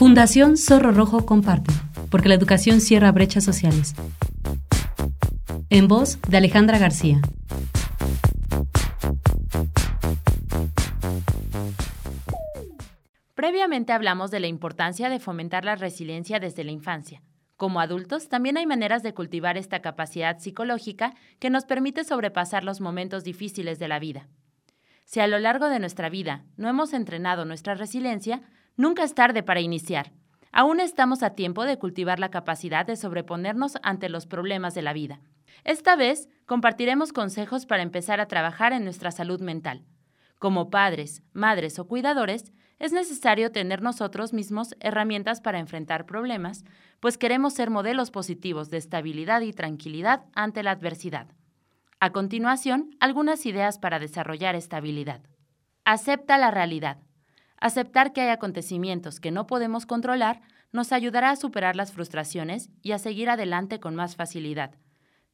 Fundación Zorro Rojo comparte, porque la educación cierra brechas sociales. En voz de Alejandra García. Previamente hablamos de la importancia de fomentar la resiliencia desde la infancia. Como adultos, también hay maneras de cultivar esta capacidad psicológica que nos permite sobrepasar los momentos difíciles de la vida. Si a lo largo de nuestra vida no hemos entrenado nuestra resiliencia, nunca es tarde para iniciar. Aún estamos a tiempo de cultivar la capacidad de sobreponernos ante los problemas de la vida. Esta vez compartiremos consejos para empezar a trabajar en nuestra salud mental. Como padres, madres o cuidadores, es necesario tener nosotros mismos herramientas para enfrentar problemas, pues queremos ser modelos positivos de estabilidad y tranquilidad ante la adversidad. A continuación, algunas ideas para desarrollar estabilidad. Acepta la realidad. Aceptar que hay acontecimientos que no podemos controlar nos ayudará a superar las frustraciones y a seguir adelante con más facilidad,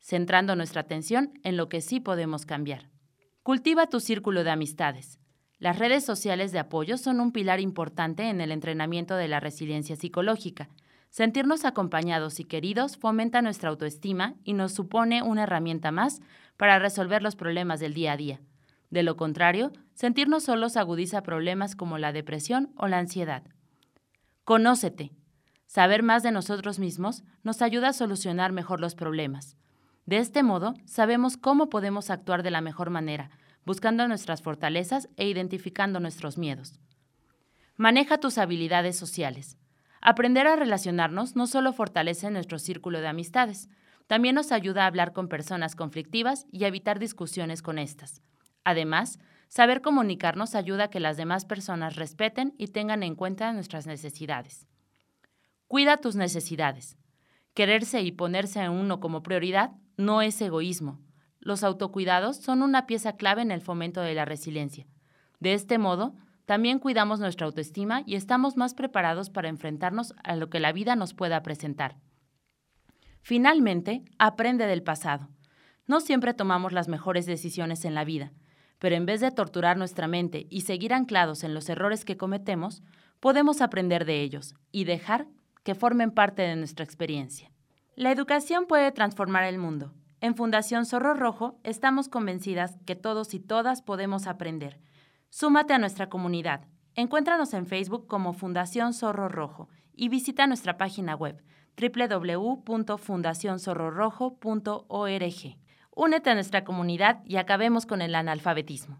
centrando nuestra atención en lo que sí podemos cambiar. Cultiva tu círculo de amistades. Las redes sociales de apoyo son un pilar importante en el entrenamiento de la resiliencia psicológica. Sentirnos acompañados y queridos fomenta nuestra autoestima y nos supone una herramienta más para resolver los problemas del día a día. De lo contrario, sentirnos solos agudiza problemas como la depresión o la ansiedad. Conócete. Saber más de nosotros mismos nos ayuda a solucionar mejor los problemas. De este modo, sabemos cómo podemos actuar de la mejor manera, buscando nuestras fortalezas e identificando nuestros miedos. Maneja tus habilidades sociales. Aprender a relacionarnos no solo fortalece nuestro círculo de amistades, también nos ayuda a hablar con personas conflictivas y evitar discusiones con estas. Además, saber comunicarnos ayuda a que las demás personas respeten y tengan en cuenta nuestras necesidades. Cuida tus necesidades. Quererse y ponerse a uno como prioridad no es egoísmo. Los autocuidados son una pieza clave en el fomento de la resiliencia. De este modo, también cuidamos nuestra autoestima y estamos más preparados para enfrentarnos a lo que la vida nos pueda presentar. Finalmente, aprende del pasado. No siempre tomamos las mejores decisiones en la vida, pero en vez de torturar nuestra mente y seguir anclados en los errores que cometemos, podemos aprender de ellos y dejar que formen parte de nuestra experiencia. La educación puede transformar el mundo. En Fundación Zorro Rojo estamos convencidas que todos y todas podemos aprender. Súmate a nuestra comunidad. Encuéntranos en Facebook como Fundación Zorro Rojo y visita nuestra página web www.fundacionzorrorojo.org. Únete a nuestra comunidad y acabemos con el analfabetismo.